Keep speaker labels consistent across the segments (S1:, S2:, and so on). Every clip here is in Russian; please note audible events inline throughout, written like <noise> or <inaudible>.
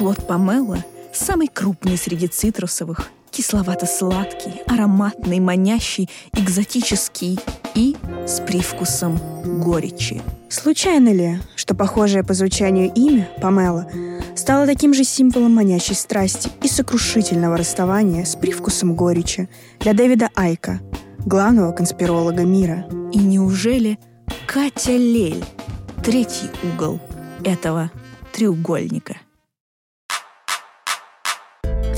S1: Плод помело самый крупный среди цитрусовых, кисловато-сладкий, ароматный, манящий, экзотический и с привкусом горечи.
S2: Случайно ли, что похожее по звучанию имя, Памела, стало таким же символом манящей страсти и сокрушительного расставания с привкусом горечи для Дэвида Айка, главного конспиролога мира?
S1: И неужели Катя Лель — третий угол этого треугольника?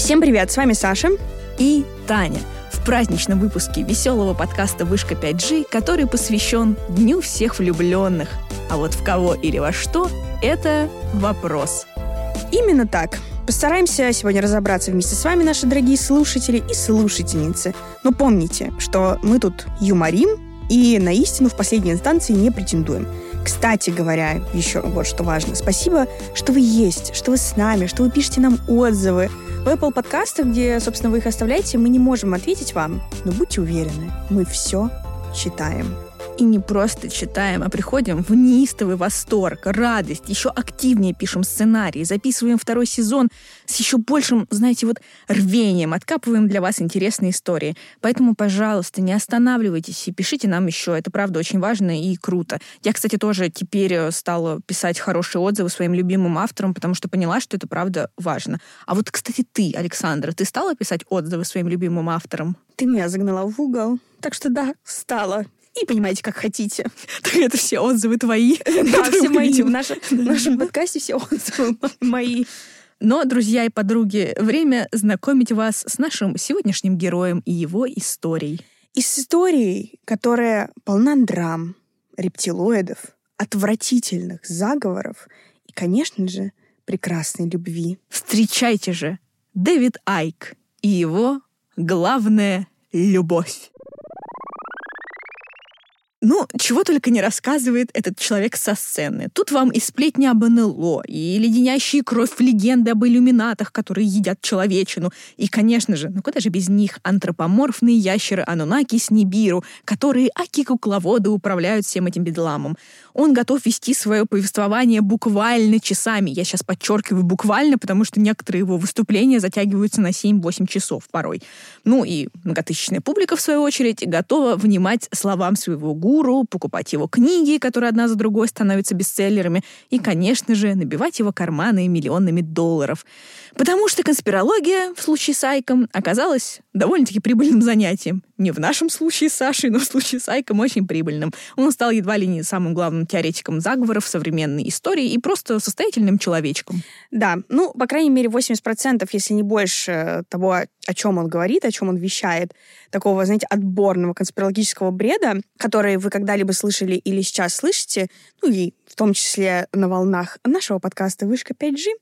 S2: Всем привет, с вами Саша
S1: и Таня в праздничном выпуске веселого подкаста «Вышка 5G», который посвящен Дню всех влюбленных. А вот в кого или во что — это вопрос.
S2: Именно так. Постараемся сегодня разобраться вместе с вами, наши дорогие слушатели и слушательницы. Но помните, что мы тут юморим и на истину в последней инстанции не претендуем. Кстати говоря, еще вот что важно. Спасибо, что вы есть, что вы с нами, что вы пишете нам отзывы. В Apple подкастах, где, собственно, вы их оставляете, мы не можем ответить вам, но будьте уверены, мы все читаем
S1: и не просто читаем, а приходим в неистовый восторг, радость, еще активнее пишем сценарий, записываем второй сезон с еще большим, знаете, вот рвением, откапываем для вас интересные истории. Поэтому, пожалуйста, не останавливайтесь и пишите нам еще. Это, правда, очень важно и круто. Я, кстати, тоже теперь э, стала писать хорошие отзывы своим любимым авторам, потому что поняла, что это, правда, важно. А вот, кстати, ты, Александра, ты стала писать отзывы своим любимым авторам?
S2: Ты меня загнала в угол. Так что да, стала и понимаете, как хотите. <laughs>
S1: Так это все отзывы твои. <laughs>
S2: Да, все мои. В нашем подкасте все отзывы <laughs> мои.
S1: Но, друзья и подруги, время знакомить вас с нашим сегодняшним героем и его историей.
S2: Историей, которая полна драм, рептилоидов, отвратительных заговоров и, конечно же, прекрасной любви.
S1: Встречайте же Дэвид Айк и его главная любовь. Ну, чего только не рассказывает этот человек со сцены. Тут вам и сплетни об НЛО, и леденящие кровь легенды об иллюминатах, которые едят человечину, и, конечно же, ну куда же без них, антропоморфные ящеры Анунаки с Нибиру, которые аки-кукловоды управляют всем этим бедламом. Он готов вести свое повествование буквально часами. Я сейчас подчеркиваю буквально, потому что некоторые его выступления затягиваются на 7-8 часов порой. Ну и многотысячная публика, в свою очередь, готова внимать словам своего гуру, гуру, покупать его книги, которые одна за другой становятся бестселлерами, и, конечно же, набивать его карманы миллионами долларов. Потому что конспирология, в случае с Айком, оказалась довольно-таки прибыльным занятием. Не в нашем случае с Сашей, но в случае с Айком очень прибыльным. Он стал едва ли не самым главным теоретиком заговоров современной истории и просто состоятельным человечком.
S2: Да, ну, по крайней мере, 80%, если не больше того, о чем он говорит, о чем он вещает, такого, знаете, отборного конспирологического бреда, который вы когда-либо слышали или сейчас слышите, ну и в том числе на волнах нашего подкаста «Вышка 5G»,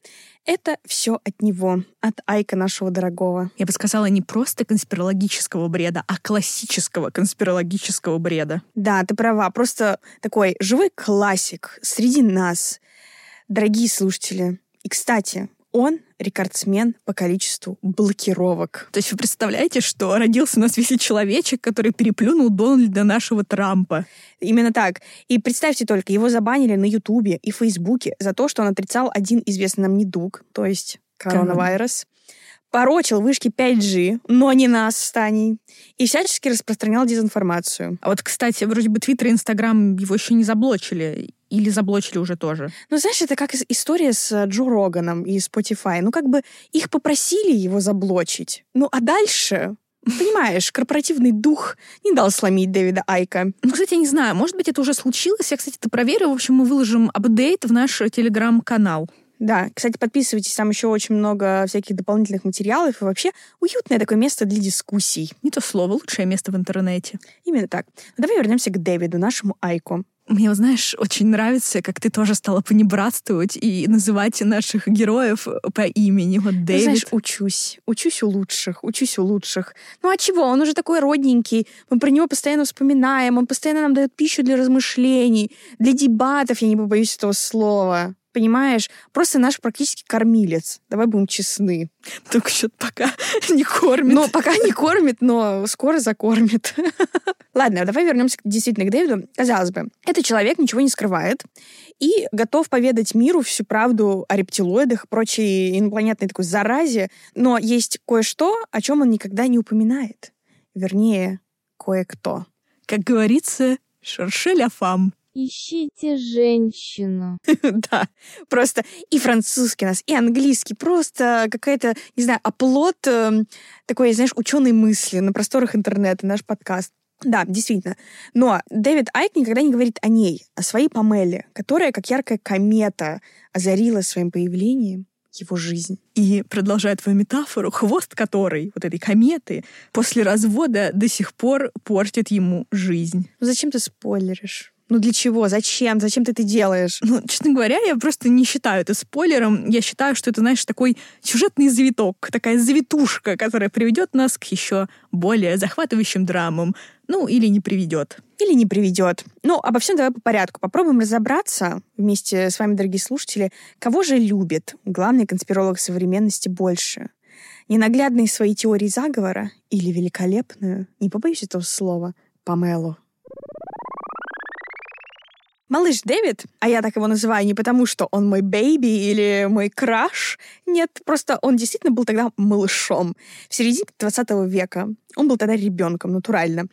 S2: это все от него, от Айка нашего дорогого.
S1: Я бы сказала, не просто конспирологического бреда, а классического конспирологического бреда.
S2: Да, ты права. Просто такой живой классик среди нас. Дорогие слушатели. И, кстати, он рекордсмен по количеству блокировок.
S1: То есть вы представляете, что родился у нас весь человечек, который переплюнул Дональда нашего Трампа.
S2: Именно так. И представьте только, его забанили на Ютубе и Фейсбуке за то, что он отрицал один известный нам недуг, то есть коронавирус. Порочил вышки 5G, но не нас с Таней, и всячески распространял дезинформацию.
S1: А вот, кстати, вроде бы Твиттер и Инстаграм его еще не заблочили. Или заблочили уже тоже?
S2: Ну, знаешь, это как история с э, Джо Роганом и Spotify. Ну, как бы их попросили его заблочить. Ну, а дальше Понимаешь, корпоративный дух не дал сломить Дэвида Айка.
S1: Ну, кстати, я не знаю, может быть, это уже случилось. Я, кстати, это проверю. В общем, мы выложим апдейт в наш телеграм-канал.
S2: Да, кстати, подписывайтесь, там еще очень много всяких дополнительных материалов и вообще уютное такое место для дискуссий.
S1: Не то слово, лучшее место в интернете.
S2: Именно так. Давай вернемся к Дэвиду, нашему Айку.
S1: Мне, знаешь, очень нравится, как ты тоже стала понебратствовать и называть наших героев по имени. Вот ну, Дэвид.
S2: знаешь, учусь. Учусь у лучших. Учусь у лучших. Ну а чего? Он уже такой родненький. Мы про него постоянно вспоминаем. Он постоянно нам дает пищу для размышлений, для дебатов, я не побоюсь этого слова. Понимаешь? Просто наш практически кормилец. Давай будем честны.
S1: Только что-то пока <laughs> не кормит.
S2: Ну, пока не кормит, но скоро закормит. <laughs> Ладно, давай вернемся действительно к Дэвиду. Казалось бы, этот человек ничего не скрывает и готов поведать миру всю правду о рептилоидах и прочей инопланетной такой заразе, но есть кое-что, о чем он никогда не упоминает. Вернее, кое-кто.
S1: Как говорится, шершеля фам.
S3: Ищите женщину. <laughs>
S2: да, просто и французский у нас, и английский. Просто какая-то, не знаю, оплот э, такой, знаешь, ученой мысли на просторах интернета, наш подкаст. Да, действительно. Но Дэвид Айк никогда не говорит о ней, о своей Памеле, которая, как яркая комета, озарила своим появлением его жизнь.
S1: И, продолжая твою метафору, хвост которой, вот этой кометы, после развода до сих пор портит ему жизнь.
S2: Зачем ты спойлеришь? Ну для чего? Зачем? Зачем ты это делаешь?
S1: Ну, честно говоря, я просто не считаю это спойлером. Я считаю, что это, знаешь, такой сюжетный завиток, такая завитушка, которая приведет нас к еще более захватывающим драмам. Ну, или не приведет.
S2: Или не приведет. Ну, обо всем давай по порядку. Попробуем разобраться вместе с вами, дорогие слушатели, кого же любит главный конспиролог современности больше? Ненаглядные свои теории заговора или великолепную, не побоюсь этого слова, Памелу? Малыш Дэвид, а я так его называю не потому, что он мой бэйби или мой краш. Нет, просто он действительно был тогда малышом. В середине 20 века он был тогда ребенком, натурально.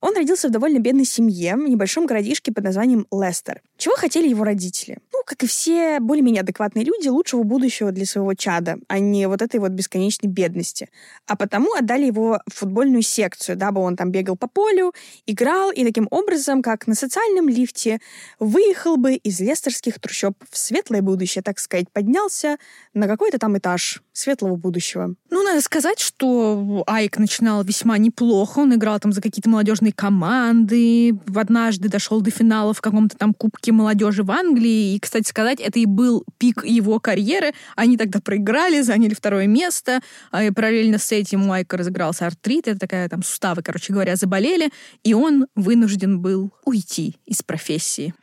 S2: Он родился в довольно бедной семье, в небольшом городишке под названием Лестер. Чего хотели его родители? Ну, как и все более-менее адекватные люди, лучшего будущего для своего чада, а не вот этой вот бесконечной бедности. А потому отдали его в футбольную секцию, дабы он там бегал по полю, играл, и таким образом, как на социальном лифте, выехал бы из лестерских трущоб в светлое будущее, так сказать, поднялся на какой-то там этаж светлого будущего.
S1: Ну, надо сказать, что Айк начинал весьма неплохо. Он играл там за какие-то молодежные команды. Однажды дошел до финала в каком-то там Кубке молодежи в Англии. И, кстати сказать, это и был пик его карьеры. Они тогда проиграли, заняли второе место. А и параллельно с этим у Айка разыгрался артрит. Это такая там суставы, короче говоря, заболели. И он вынужден был уйти из профессии.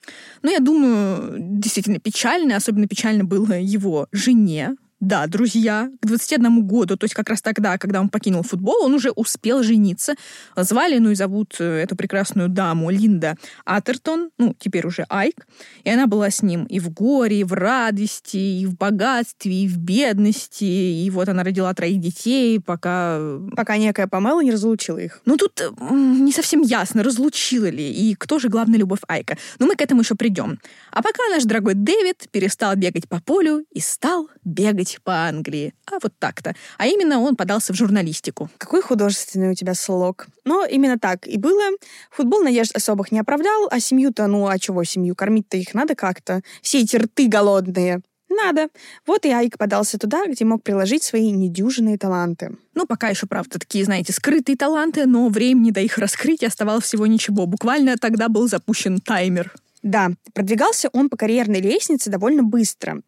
S1: Но я думаю, действительно печально. Особенно печально было его жене, да, друзья, к 21 году, то есть как раз тогда, когда он покинул футбол, он уже успел жениться. Звали, ну и зовут э, эту прекрасную даму Линда Атертон, ну, теперь уже Айк. И она была с ним и в горе, и в радости, и в богатстве, и в бедности. И вот она родила троих детей, пока...
S2: Пока некая Памела не разлучила их.
S1: Ну, тут не совсем ясно, разлучила ли, и кто же главная любовь Айка. Но мы к этому еще придем. А пока наш дорогой Дэвид перестал бегать по полю и стал бегать жить по Англии, а вот так-то. А именно он подался в журналистику.
S2: Какой художественный у тебя слог. Но именно так и было. Футбол надежд особых не оправдал, а семью-то, ну а чего семью? Кормить-то их надо как-то. Все эти рты голодные. Надо. Вот и Айк подался туда, где мог приложить свои недюжинные таланты.
S1: Ну, пока еще, правда, такие, знаете, скрытые таланты, но времени до их раскрытия оставалось всего ничего. Буквально тогда был запущен таймер.
S2: Да, продвигался он по карьерной лестнице довольно быстро.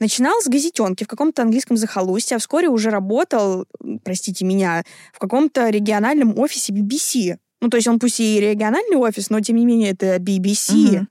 S2: Начинал с газетенки в каком-то английском захолустье, а вскоре уже работал, простите меня, в каком-то региональном офисе BBC. Ну, то есть он пусть и региональный офис, но тем не менее это BBC. Угу.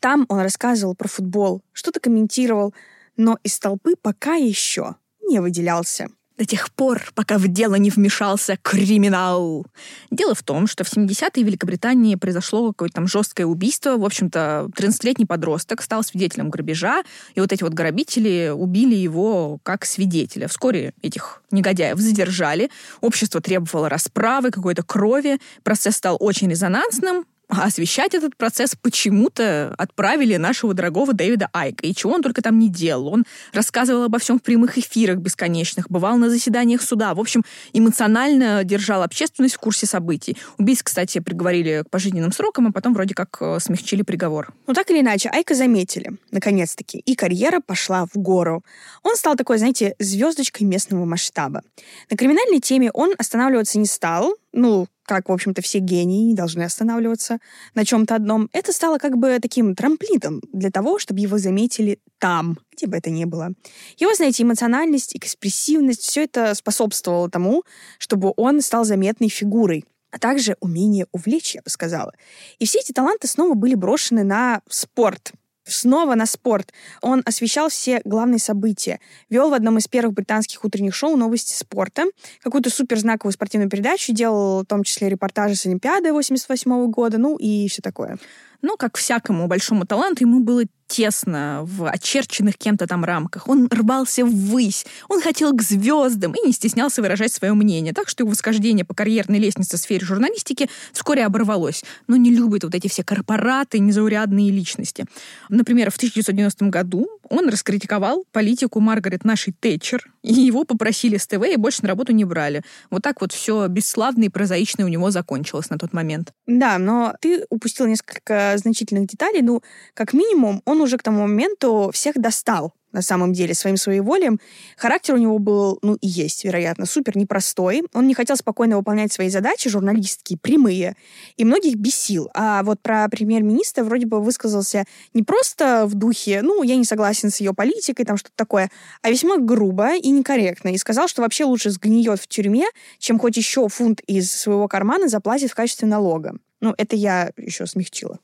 S2: Там он рассказывал про футбол, что-то комментировал, но из толпы пока еще не выделялся
S1: до тех пор, пока в дело не вмешался криминал. Дело в том, что в 70-е в Великобритании произошло какое-то там жесткое убийство. В общем-то, 13-летний подросток стал свидетелем грабежа, и вот эти вот грабители убили его как свидетеля. Вскоре этих негодяев задержали, общество требовало расправы, какой-то крови, процесс стал очень резонансным, освещать этот процесс почему-то отправили нашего дорогого Дэвида Айка. И чего он только там не делал. Он рассказывал обо всем в прямых эфирах бесконечных, бывал на заседаниях суда. В общем, эмоционально держал общественность в курсе событий. Убийц, кстати, приговорили к пожизненным срокам, а потом вроде как э, смягчили приговор.
S2: Ну, так или иначе, Айка заметили, наконец-таки, и карьера пошла в гору. Он стал такой, знаете, звездочкой местного масштаба. На криминальной теме он останавливаться не стал, ну, как, в общем-то, все гении должны останавливаться на чем-то одном, это стало как бы таким трамплином для того, чтобы его заметили там, где бы это ни было. Его, знаете, эмоциональность, экспрессивность, все это способствовало тому, чтобы он стал заметной фигурой а также умение увлечь, я бы сказала. И все эти таланты снова были брошены на спорт, снова на спорт. Он освещал все главные события. Вел в одном из первых британских утренних шоу новости спорта. Какую-то супер знаковую спортивную передачу. Делал в том числе репортажи с Олимпиады 88 года. Ну и все такое.
S1: Но, как всякому большому таланту, ему было тесно в очерченных кем-то там рамках. Он рвался ввысь, он хотел к звездам и не стеснялся выражать свое мнение. Так что его восхождение по карьерной лестнице в сфере журналистики вскоре оборвалось. Но не любит вот эти все корпораты, незаурядные личности. Например, в 1990 году он раскритиковал политику Маргарет нашей Тэтчер, и его попросили с ТВ и больше на работу не брали. Вот так вот все бесславно и прозаично у него закончилось на тот момент.
S2: Да, но ты упустил несколько значительных деталей. Ну, как минимум, он уже к тому моменту всех достал на самом деле, своим своеволием. Характер у него был, ну и есть, вероятно, супер непростой. Он не хотел спокойно выполнять свои задачи, журналистские, прямые, и многих бесил. А вот про премьер-министра вроде бы высказался не просто в духе, ну, я не согласен с ее политикой, там что-то такое, а весьма грубо и некорректно. И сказал, что вообще лучше сгниет в тюрьме, чем хоть еще фунт из своего кармана заплатит в качестве налога. Ну, это я еще смягчила.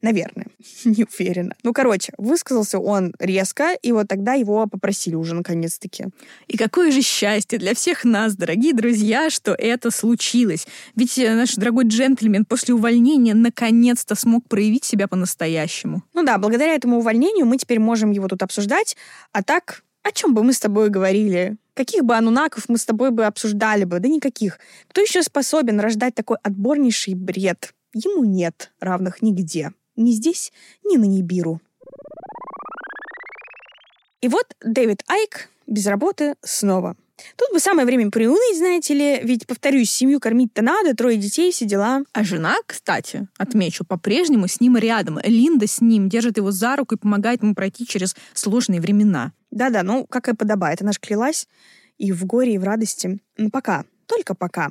S2: Наверное, <laughs> не уверена. Ну, короче, высказался он резко, и вот тогда его попросили уже наконец-таки.
S1: И какое же счастье для всех нас, дорогие друзья, что это случилось. Ведь э, наш дорогой джентльмен после увольнения наконец-то смог проявить себя по-настоящему.
S2: Ну да, благодаря этому увольнению мы теперь можем его тут обсуждать, а так о чем бы мы с тобой говорили? Каких бы анунаков мы с тобой бы обсуждали бы? Да никаких. Кто еще способен рождать такой отборнейший бред? Ему нет равных нигде. Ни здесь, ни на Нибиру. И вот Дэвид Айк без работы снова. Тут бы самое время приуныть, знаете ли, ведь, повторюсь, семью кормить-то надо, трое детей, все дела.
S1: А жена, кстати, отмечу, по-прежнему с ним рядом. Линда с ним держит его за руку и помогает ему пройти через сложные времена.
S2: Да-да, ну, как и подобает. Она ж клялась и в горе, и в радости. Ну, пока, только пока.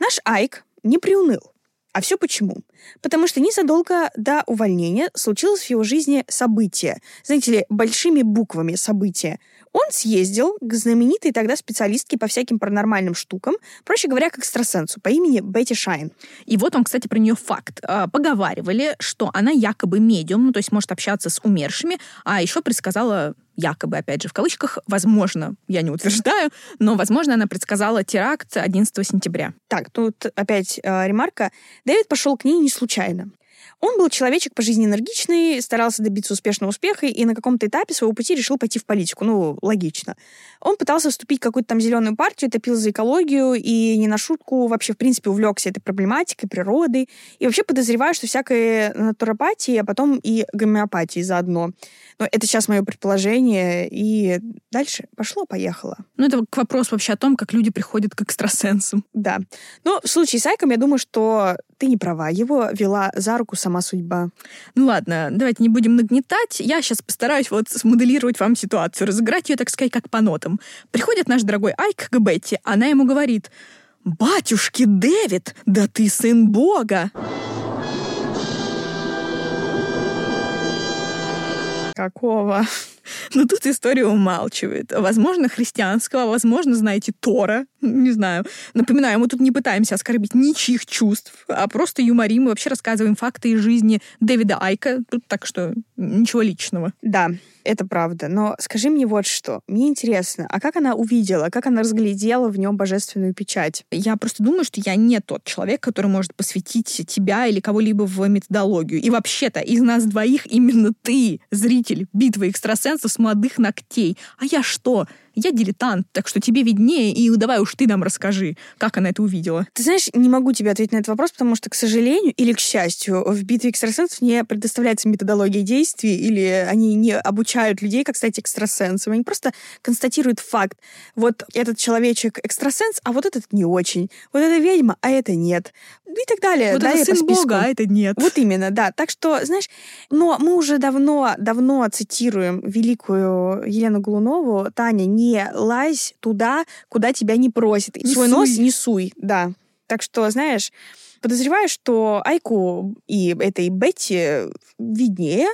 S2: Наш Айк не приуныл. А все почему? Потому что незадолго до увольнения случилось в его жизни событие. Знаете ли, большими буквами событие. Он съездил к знаменитой тогда специалистке по всяким паранормальным штукам, проще говоря, к экстрасенсу по имени Бетти Шайн.
S1: И вот он, кстати, про нее факт. А, поговаривали, что она якобы медиум, ну, то есть может общаться с умершими, а еще предсказала якобы, опять же, в кавычках, возможно, я не утверждаю, но, возможно, она предсказала теракт 11 сентября.
S2: Так, тут опять э, ремарка. Дэвид пошел к ней не случайно. Он был человечек по жизни энергичный, старался добиться успешного успеха и на каком-то этапе своего пути решил пойти в политику. Ну, логично. Он пытался вступить в какую-то там зеленую партию, топил за экологию и не на шутку вообще, в принципе, увлекся этой проблематикой, природой. И вообще подозреваю, что всякой натуропатии, а потом и гомеопатии заодно. Но это сейчас мое предположение, и дальше пошло-поехало.
S1: Ну, это к вопросу вообще о том, как люди приходят к экстрасенсам.
S2: Да. Но в случае с Айком, я думаю, что ты не права. Его вела за руку сама судьба.
S1: Ну ладно, давайте не будем нагнетать. Я сейчас постараюсь вот смоделировать вам ситуацию, разыграть ее, так сказать, как по нотам. Приходит наш дорогой Айк к Бетти, она ему говорит, «Батюшки, Дэвид, да ты сын Бога!»
S2: Какого? <laughs>
S1: Но тут история умалчивает. Возможно, христианского, возможно, знаете, Тора. Не знаю. Напоминаю, мы тут не пытаемся оскорбить ничьих чувств, а просто юморим и вообще рассказываем факты из жизни Дэвида Айка. Тут так что ничего личного.
S2: Да, это правда. Но скажи мне вот что. Мне интересно, а как она увидела, как она разглядела в нем божественную печать?
S1: Я просто думаю, что я не тот человек, который может посвятить тебя или кого-либо в методологию. И вообще-то из нас двоих именно ты, зритель битвы экстрасенсов с молодых ногтей. А я что? Я дилетант, так что тебе виднее, и давай уж ты нам расскажи, как она это увидела.
S2: Ты знаешь, не могу тебе ответить на этот вопрос, потому что, к сожалению или к счастью, в битве экстрасенсов не предоставляется методология действий, или они не обучают людей, как стать экстрасенсом. Они просто констатируют факт. Вот этот человечек экстрасенс, а вот этот не очень. Вот эта ведьма, а это нет. И так далее.
S1: Вот
S2: далее
S1: это сын. Бога, а это нет.
S2: Вот именно, да. Так что, знаешь, но мы уже давно, давно цитируем великую Елену Голунову, Таня, не лазь туда, куда тебя не просят.
S1: Не
S2: Свой
S1: суй.
S2: нос не суй, да. Так что, знаешь, подозреваю, что Айку и этой Бетти виднее,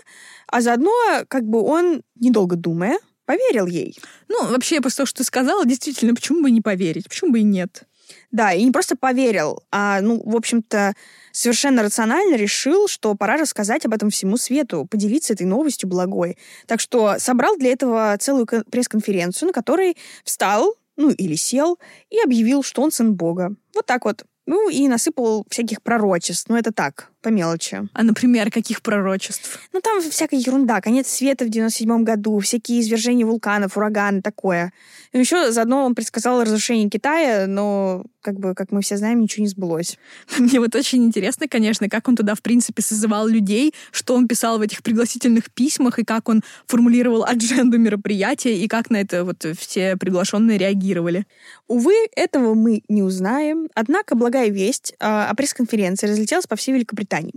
S2: а заодно, как бы он, недолго думая, поверил ей.
S1: Ну, вообще, после того, что ты сказала, действительно, почему бы не поверить? Почему бы и нет?
S2: Да, и не просто поверил, а, ну, в общем-то, совершенно рационально решил, что пора рассказать об этом всему свету, поделиться этой новостью благой. Так что собрал для этого целую пресс-конференцию, на которой встал, ну, или сел, и объявил, что он сын Бога. Вот так вот. Ну, и насыпал всяких пророчеств. Ну, это так, по мелочи.
S1: А, например, каких пророчеств?
S2: Ну, там всякая ерунда. Конец света в 97 году, всякие извержения вулканов, ураганы, такое. И еще заодно он предсказал разрушение Китая, но, как бы, как мы все знаем, ничего не сбылось.
S1: Мне вот очень интересно, конечно, как он туда, в принципе, созывал людей, что он писал в этих пригласительных письмах, и как он формулировал адженду мероприятия, и как на это вот все приглашенные реагировали.
S2: Увы, этого мы не узнаем. Однако благая весть э, о пресс-конференции разлетелась по всей Великобритании.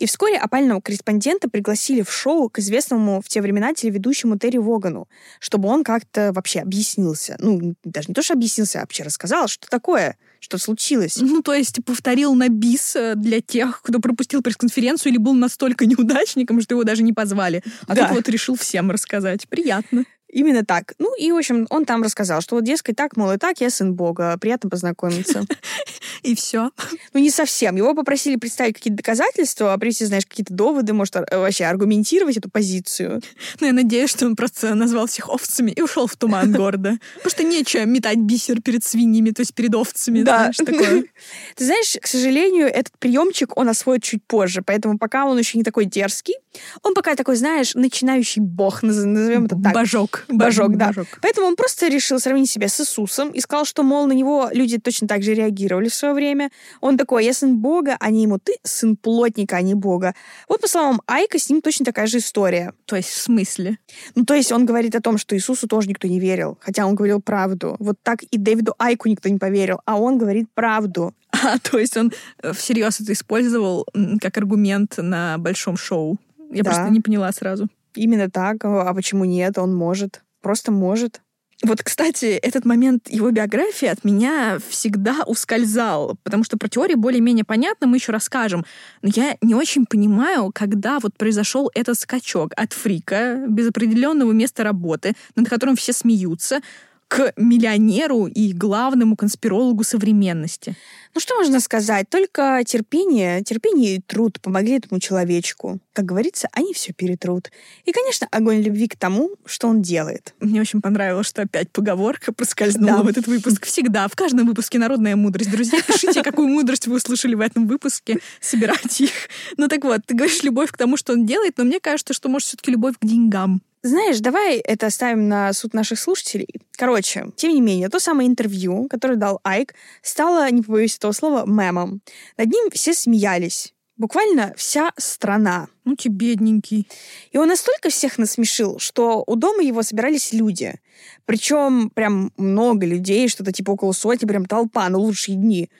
S2: И вскоре опального корреспондента пригласили в шоу к известному в те времена телеведущему Терри Вогану, чтобы он как-то вообще объяснился. Ну, даже не то, что объяснился, а вообще рассказал, что такое что случилось?
S1: Ну, то есть повторил на бис э, для тех, кто пропустил пресс-конференцию или был настолько <laughs> неудачником, что его даже не позвали. А да. тут вот решил всем рассказать. Приятно.
S2: Именно так. Ну и, в общем, он там рассказал, что вот, дескать, так, мол, и так, я сын Бога, приятно познакомиться. <laughs>
S1: И все.
S2: Ну, не совсем. Его попросили представить какие-то доказательства, а привести, знаешь, какие-то доводы, может, вообще аргументировать эту позицию.
S1: Ну, я надеюсь, что он просто назвал всех овцами и ушел в туман города. Потому что нечего метать бисер перед свиньями, то есть перед овцами, да. знаешь, такое. <laughs>
S2: Ты знаешь, к сожалению, этот приемчик он освоит чуть позже, поэтому пока он еще не такой дерзкий, он пока такой, знаешь, начинающий бог, назовем это так.
S1: Божок.
S2: Божок. да. Божок. Поэтому он просто решил сравнить себя с Иисусом и сказал, что, мол, на него люди точно так же реагировали в свое время. Он такой, я сын Бога, а не ему, ты сын плотника, а не Бога. Вот, по словам Айка, с ним точно такая же история.
S1: То есть в смысле?
S2: Ну, то есть он говорит о том, что Иисусу тоже никто не верил, хотя он говорил правду. Вот так и Дэвиду Айку никто не поверил, а он говорит правду.
S1: А, то есть он э, всерьез это использовал как аргумент на большом шоу. Я да. просто не поняла сразу.
S2: Именно так. А почему нет? Он может. Просто может.
S1: Вот, кстати, этот момент его биографии от меня всегда ускользал, потому что про теорию более-менее понятно, мы еще расскажем. Но я не очень понимаю, когда вот произошел этот скачок от фрика без определенного места работы, над которым все смеются, к миллионеру и главному конспирологу современности.
S2: Ну что можно сказать? Только терпение, терпение и труд помогли этому человечку. Как говорится, они все перетрут. И, конечно, огонь любви к тому, что он делает.
S1: Мне очень понравилось, что опять поговорка проскользнула да. в этот выпуск. Всегда, в каждом выпуске народная мудрость. Друзья, пишите, какую мудрость вы услышали в этом выпуске, собирайте их. Ну так вот, ты говоришь любовь к тому, что он делает, но мне кажется, что, может, все-таки любовь к деньгам.
S2: Знаешь, давай это оставим на суд наших слушателей. Короче, тем не менее, то самое интервью, которое дал Айк, стало, не побоюсь этого слова, мемом. Над ним все смеялись. Буквально вся страна.
S1: Ну, ты бедненький.
S2: И он настолько всех насмешил, что у дома его собирались люди. Причем прям много людей, что-то типа около сотни, прям толпа на лучшие дни.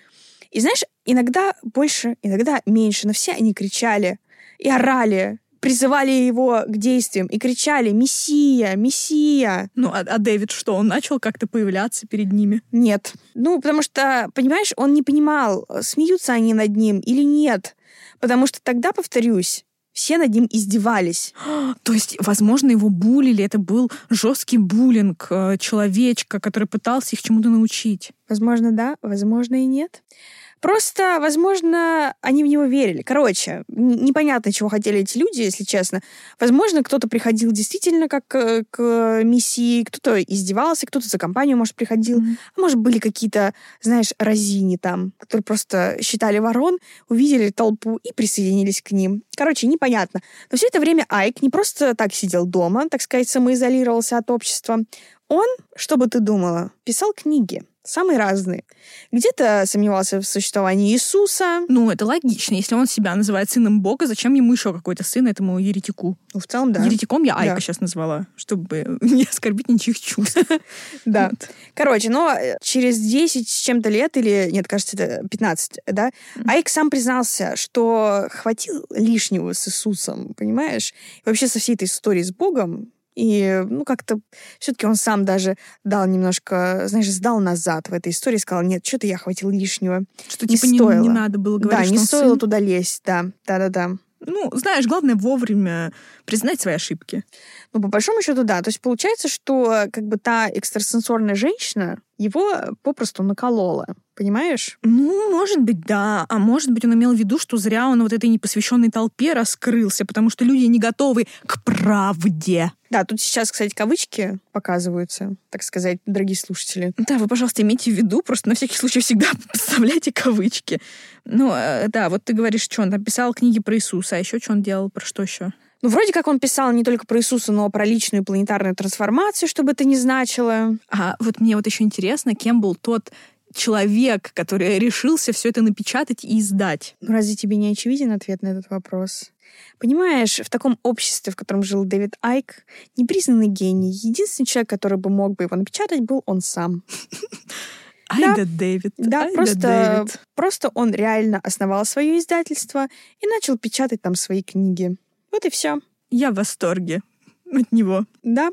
S2: И знаешь, иногда больше, иногда меньше, но все они кричали и орали, призывали его к действиям и кричали «Мессия! Мессия!».
S1: Ну, а, а Дэвид что, он начал как-то появляться перед ними?
S2: Нет. Ну, потому что, понимаешь, он не понимал, смеются они над ним или нет. Потому что тогда, повторюсь, все над ним издевались. <gasps>
S1: То есть, возможно, его булили, это был жесткий буллинг э, человечка, который пытался их чему-то научить.
S2: Возможно, да, возможно и нет. Просто, возможно, они в него верили. Короче, непонятно, чего хотели эти люди, если честно. Возможно, кто-то приходил действительно как к, к миссии, кто-то издевался, кто-то за компанию, может, приходил. Mm-hmm. А может, были какие-то, знаешь, разини там, которые просто считали ворон, увидели толпу и присоединились к ним. Короче, непонятно. Но все это время Айк не просто так сидел дома, так сказать, самоизолировался от общества. Он, что бы ты думала, писал книги самые разные. Где-то сомневался в существовании Иисуса.
S1: Ну, это логично. Если он себя называет сыном Бога, зачем ему еще какой-то сын этому еретику?
S2: Ну, в целом, да.
S1: Еретиком я Айка да. сейчас назвала, чтобы <laughs> не оскорбить ничьих чувств. <laughs>
S2: Да. Короче, но э, через 10 с чем-то лет, или, нет, кажется, это 15, да, Айк сам признался, что хватил лишнего с Иисусом, понимаешь? вообще со всей этой историей с Богом и, ну, как-то все-таки он сам даже дал немножко, знаешь, сдал назад в этой истории, сказал, нет, что-то я хватил лишнего.
S1: Что, не типа, стоило. Не, не надо было говорить,
S2: Да, не стоило сын... туда лезть, да, да-да-да.
S1: Ну, знаешь, главное вовремя признать свои ошибки.
S2: Ну, по большому счету, да. То есть получается, что как бы та экстрасенсорная женщина его попросту наколола. Понимаешь?
S1: Ну, может быть, да. А может быть, он имел в виду, что зря он вот этой непосвященной толпе раскрылся, потому что люди не готовы к правде.
S2: Да, тут сейчас, кстати, кавычки показываются, так сказать, дорогие слушатели.
S1: Да, вы, пожалуйста, имейте в виду, просто на всякий случай всегда <laughs> вставляйте кавычки. Ну, э, да, вот ты говоришь, что он написал книги про Иисуса, а еще что он делал, про что еще?
S2: Ну, вроде как он писал не только про Иисуса, но и про личную планетарную трансформацию, чтобы это не значило.
S1: А вот мне вот еще интересно, кем был тот человек, который решился все это напечатать и издать.
S2: Ну, разве тебе не очевиден ответ на этот вопрос? Понимаешь, в таком обществе, в котором жил Дэвид Айк, непризнанный гений, единственный человек, который бы мог бы его напечатать, был он сам. <laughs>
S1: Айда да, Дэвид.
S2: Да,
S1: Айда
S2: просто,
S1: Дэвид.
S2: просто он реально основал свое издательство и начал печатать там свои книги. Вот и все.
S1: Я в восторге от него.
S2: Да.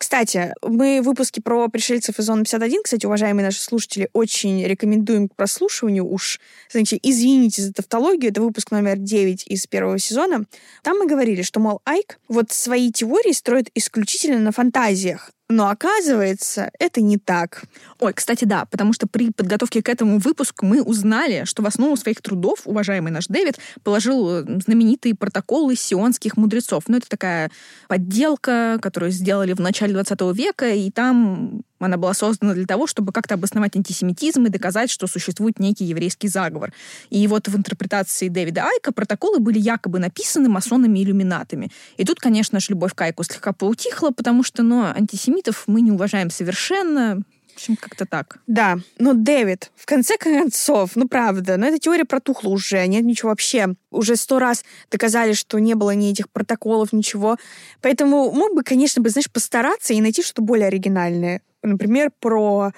S2: Кстати, мы в выпуске про пришельцев из зоны 51, кстати, уважаемые наши слушатели, очень рекомендуем к прослушиванию. Уж, знаете, извините за тавтологию, это выпуск номер 9 из первого сезона. Там мы говорили, что, мол, Айк вот свои теории строит исключительно на фантазиях, но оказывается, это не так.
S1: Ой, кстати, да, потому что при подготовке к этому выпуску мы узнали, что в основу своих трудов уважаемый наш Дэвид положил э, знаменитые протоколы сионских мудрецов. Ну, это такая подделка, которую сделали в начале 20 века, и там она была создана для того, чтобы как-то обосновать антисемитизм и доказать, что существует некий еврейский заговор. И вот в интерпретации Дэвида Айка протоколы были якобы написаны масонами-иллюминатами. И тут, конечно же, любовь к Айку слегка поутихла, потому что, ну, антисемитов мы не уважаем совершенно. Общем, как-то так.
S2: Да, но Дэвид, в конце концов, ну правда, но эта теория протухла уже, нет ничего вообще. Уже сто раз доказали, что не было ни этих протоколов, ничего. Поэтому мог бы, конечно, бы, знаешь, постараться и найти что-то более оригинальное например, про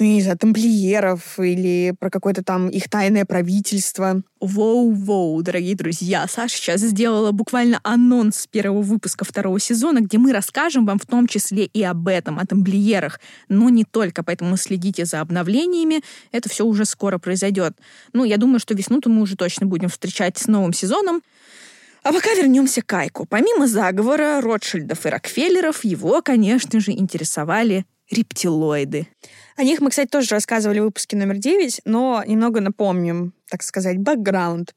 S2: ну, не знаю, тамплиеров или про какое-то там их тайное правительство.
S1: Воу-воу, дорогие друзья, Саша сейчас сделала буквально анонс первого выпуска второго сезона, где мы расскажем вам в том числе и об этом, о тамплиерах, но не только, поэтому следите за обновлениями, это все уже скоро произойдет. Ну, я думаю, что весну-то мы уже точно будем встречать с новым сезоном. А пока вернемся к Айку. Помимо заговора Ротшильдов и Рокфеллеров, его, конечно же, интересовали рептилоиды.
S2: О них мы, кстати, тоже рассказывали в выпуске номер 9, но немного напомним, так сказать, бэкграунд.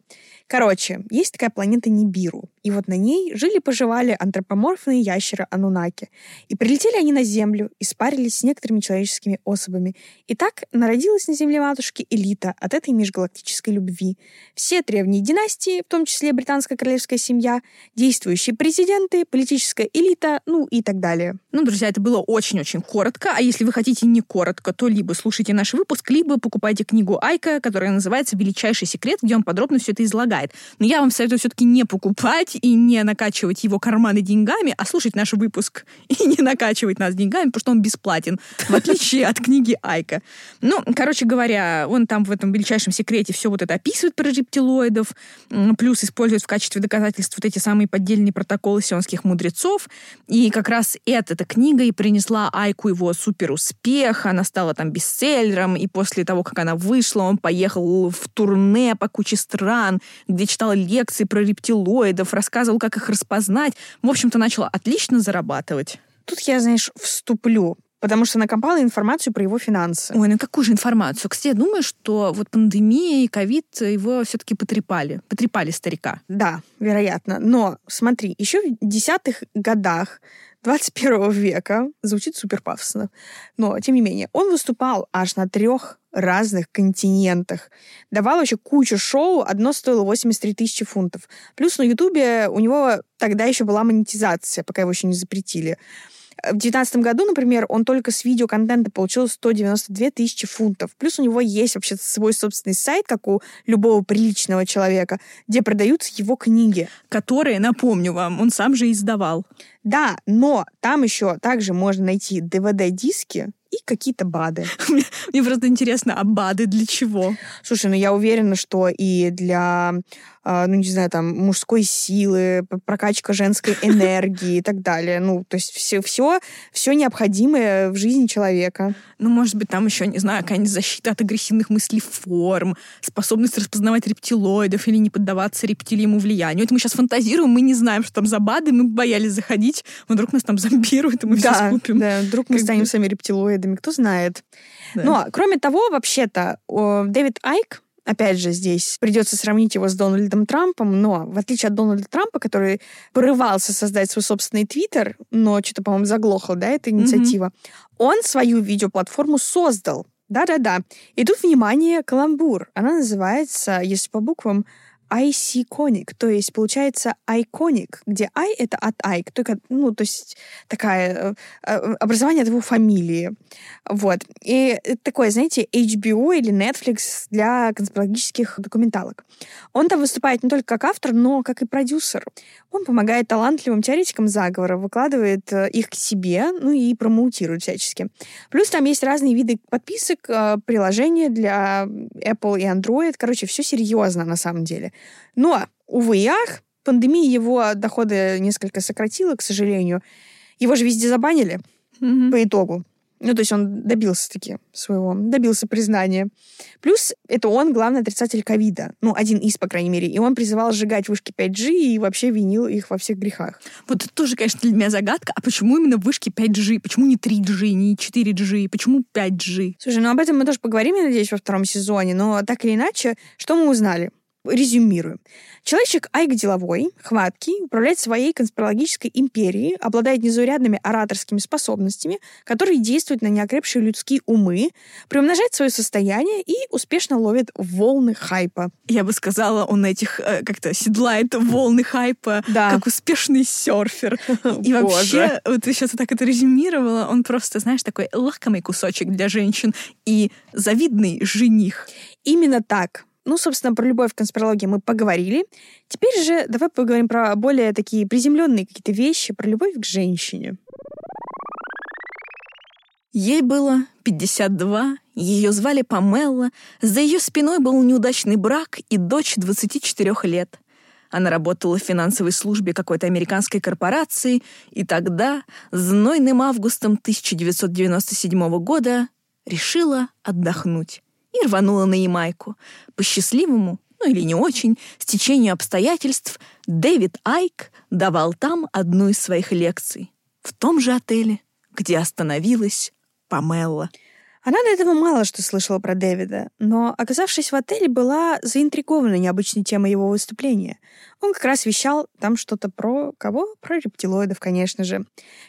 S2: Короче, есть такая планета Нибиру, и вот на ней жили-поживали антропоморфные ящеры Анунаки. И прилетели они на Землю и спарились с некоторыми человеческими особами. И так народилась на Земле матушки элита от этой межгалактической любви. Все древние династии, в том числе британская королевская семья, действующие президенты, политическая элита, ну и так далее.
S1: Ну, друзья, это было очень-очень коротко, а если вы хотите не коротко, то либо слушайте наш выпуск, либо покупайте книгу Айка, которая называется «Величайший секрет», где он подробно все это излагает. Но я вам советую все-таки не покупать и не накачивать его карманы деньгами, а слушать наш выпуск <laughs> и не накачивать нас деньгами, потому что он бесплатен, в отличие от книги Айка. Ну, короче говоря, он там в этом величайшем секрете все вот это описывает про рептилоидов, плюс использует в качестве доказательств вот эти самые поддельные протоколы сионских мудрецов. И как раз эта, эта книга и принесла Айку его супер успех. Она стала там бестселлером, и после того, как она вышла, он поехал в турне по куче стран, где читал лекции про рептилоидов, рассказывал, как их распознать. В общем-то, начала отлично зарабатывать.
S2: Тут я, знаешь, вступлю потому что накопала информацию про его финансы.
S1: Ой, ну какую же информацию? Кстати, я думаю, что вот пандемия и ковид его все-таки потрепали. Потрепали старика.
S2: Да, вероятно. Но смотри, еще в десятых годах 21 века звучит супер пафосно. Но, тем не менее, он выступал аж на трех разных континентах. Давал вообще кучу шоу, одно стоило 83 тысячи фунтов. Плюс на Ютубе у него тогда еще была монетизация, пока его еще не запретили. В 2019 году, например, он только с видеоконтента получил 192 тысячи фунтов. Плюс у него есть вообще свой собственный сайт, как у любого приличного человека, где продаются его книги.
S1: Которые, напомню вам, он сам же издавал.
S2: Да, но там еще также можно найти DVD-диски и какие-то БАДы. <laughs>
S1: Мне просто интересно, а БАДы для чего?
S2: Слушай, ну я уверена, что и для, ну не знаю, там, мужской силы, прокачка женской <laughs> энергии и так далее. Ну, то есть все, все, все необходимое в жизни человека.
S1: Ну, может быть, там еще, не знаю, какая-нибудь защита от агрессивных мыслеформ, способность распознавать рептилоидов или не поддаваться рептилиему влиянию. Это мы сейчас фантазируем, мы не знаем, что там за БАДы, мы боялись заходить, вдруг нас там зомбируют, и мы
S2: да,
S1: все скупим.
S2: Да, вдруг мы как станем бы... сами рептилоидами кто знает.
S1: Да.
S2: Но, кроме того, вообще-то, Дэвид Айк, опять же, здесь придется сравнить его с Дональдом Трампом, но в отличие от Дональда Трампа, который порывался создать свой собственный твиттер, но что-то, по-моему, заглохла, да, эта инициатива, он свою видеоплатформу создал. Да-да-да. И тут, внимание, каламбур. Она называется, если по буквам, IC-коник, то есть получается iconic, где I — это от Ike, только, ну, то есть такая, э, э, образование от его фамилии. Вот. И такое, знаете, HBO или Netflix для конспирологических документалок. Он там выступает не только как автор, но как и продюсер. Он помогает талантливым теоретикам заговора, выкладывает э, их к себе, ну и промоутирует всячески. Плюс там есть разные виды подписок, приложения для Apple и Android. Короче, все серьезно на самом деле. Но, увы и ах, пандемия его доходы несколько сократила, к сожалению. Его же везде забанили
S1: Мгм.
S2: по итогу. Ну, то есть он добился таки своего, добился признания. Плюс это он главный отрицатель ковида. Ну, один из, по крайней мере. И он призывал сжигать вышки 5G и вообще винил их во всех грехах.
S1: Вот это тоже, конечно, для меня загадка. А почему именно вышки 5G? Почему не 3G, не 4G? Почему 5G?
S2: Слушай, ну об этом мы тоже поговорим, я надеюсь, во втором сезоне. Но так или иначе, что мы узнали? Резюмируем. Человечек Айк деловой, хваткий, управляет своей конспирологической империей, обладает незаурядными ораторскими способностями, которые действуют на неокрепшие людские умы, приумножает свое состояние и успешно ловит волны хайпа.
S1: Я бы сказала, он этих э, как-то седлает волны хайпа,
S2: Да.
S1: как успешный серфер. <laughs> И вообще, вот ты сейчас так это резюмировала, он просто, знаешь, такой лакомый кусочек для женщин и завидный жених.
S2: Именно так. Ну, собственно, про любовь к конспирологии мы поговорили. Теперь же давай поговорим про более такие приземленные какие-то вещи, про любовь к женщине.
S1: Ей было 52, ее звали Памелла, за ее спиной был неудачный брак и дочь 24 лет. Она работала в финансовой службе какой-то американской корпорации, и тогда, знойным августом 1997 года, решила отдохнуть и рванула на Ямайку. По счастливому, ну или не очень, стечению обстоятельств, Дэвид Айк давал там одну из своих лекций. В том же отеле, где остановилась Памелла.
S2: Она до этого мало что слышала про Дэвида, но, оказавшись в отеле, была заинтригована необычной темой его выступления. Он как раз вещал там что-то про кого? Про рептилоидов, конечно же.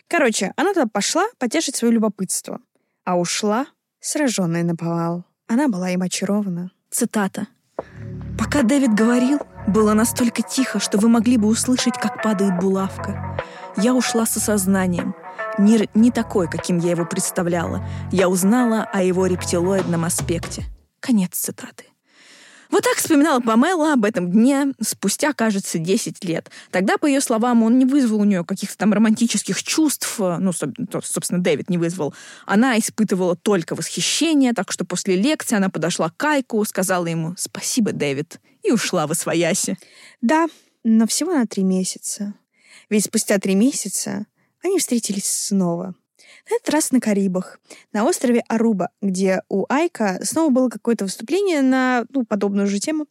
S2: Короче, она туда пошла потешить свое любопытство, а ушла, сраженная на повал. Она была им очарована.
S1: Цитата. «Пока Дэвид говорил, было настолько тихо, что вы могли бы услышать, как падает булавка. Я ушла с осознанием. Мир не такой, каким я его представляла. Я узнала о его рептилоидном аспекте». Конец цитаты. Вот так вспоминала Памела об этом дне спустя, кажется, 10 лет. Тогда, по ее словам, он не вызвал у нее каких-то там романтических чувств, ну, соб- то, собственно, Дэвид не вызвал. Она испытывала только восхищение, так что после лекции она подошла к Кайку, сказала ему «Спасибо, Дэвид», и ушла в освояси.
S2: Да, но всего на три месяца. Ведь спустя три месяца они встретились снова. На этот раз на Карибах, на острове Аруба, где у Айка снова было какое-то выступление на ну, подобную же тему.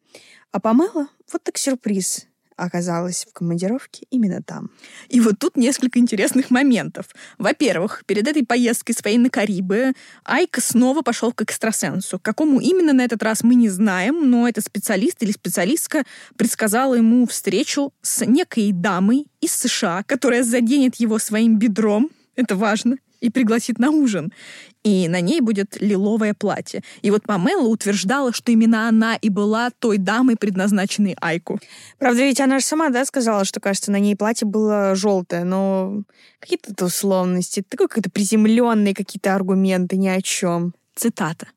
S2: А Памела, вот так сюрприз, оказалась в командировке именно там.
S1: И вот тут несколько интересных моментов. Во-первых, перед этой поездкой своей на Карибы Айк снова пошел к экстрасенсу. К какому именно на этот раз мы не знаем, но этот специалист или специалистка предсказала ему встречу с некой дамой из США, которая заденет его своим бедром, это важно, и пригласит на ужин. И на ней будет лиловое платье. И вот Памела утверждала, что именно она и была той дамой, предназначенной Айку.
S2: Правда, ведь она же сама, да, сказала, что, кажется, на ней платье было желтое, но какие-то условности, такой какой-то приземленные какие-то аргументы ни о чем.
S1: Цитата.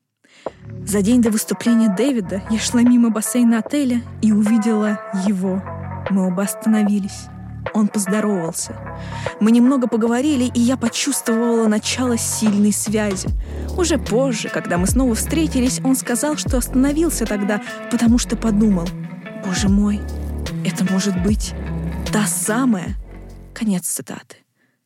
S1: «За день до выступления Дэвида я шла мимо бассейна отеля и увидела его. Мы оба остановились. Он поздоровался. Мы немного поговорили, и я почувствовала начало сильной связи. Уже позже, когда мы снова встретились, он сказал, что остановился тогда, потому что подумал, «Боже мой, это может быть та самая...» Конец цитаты.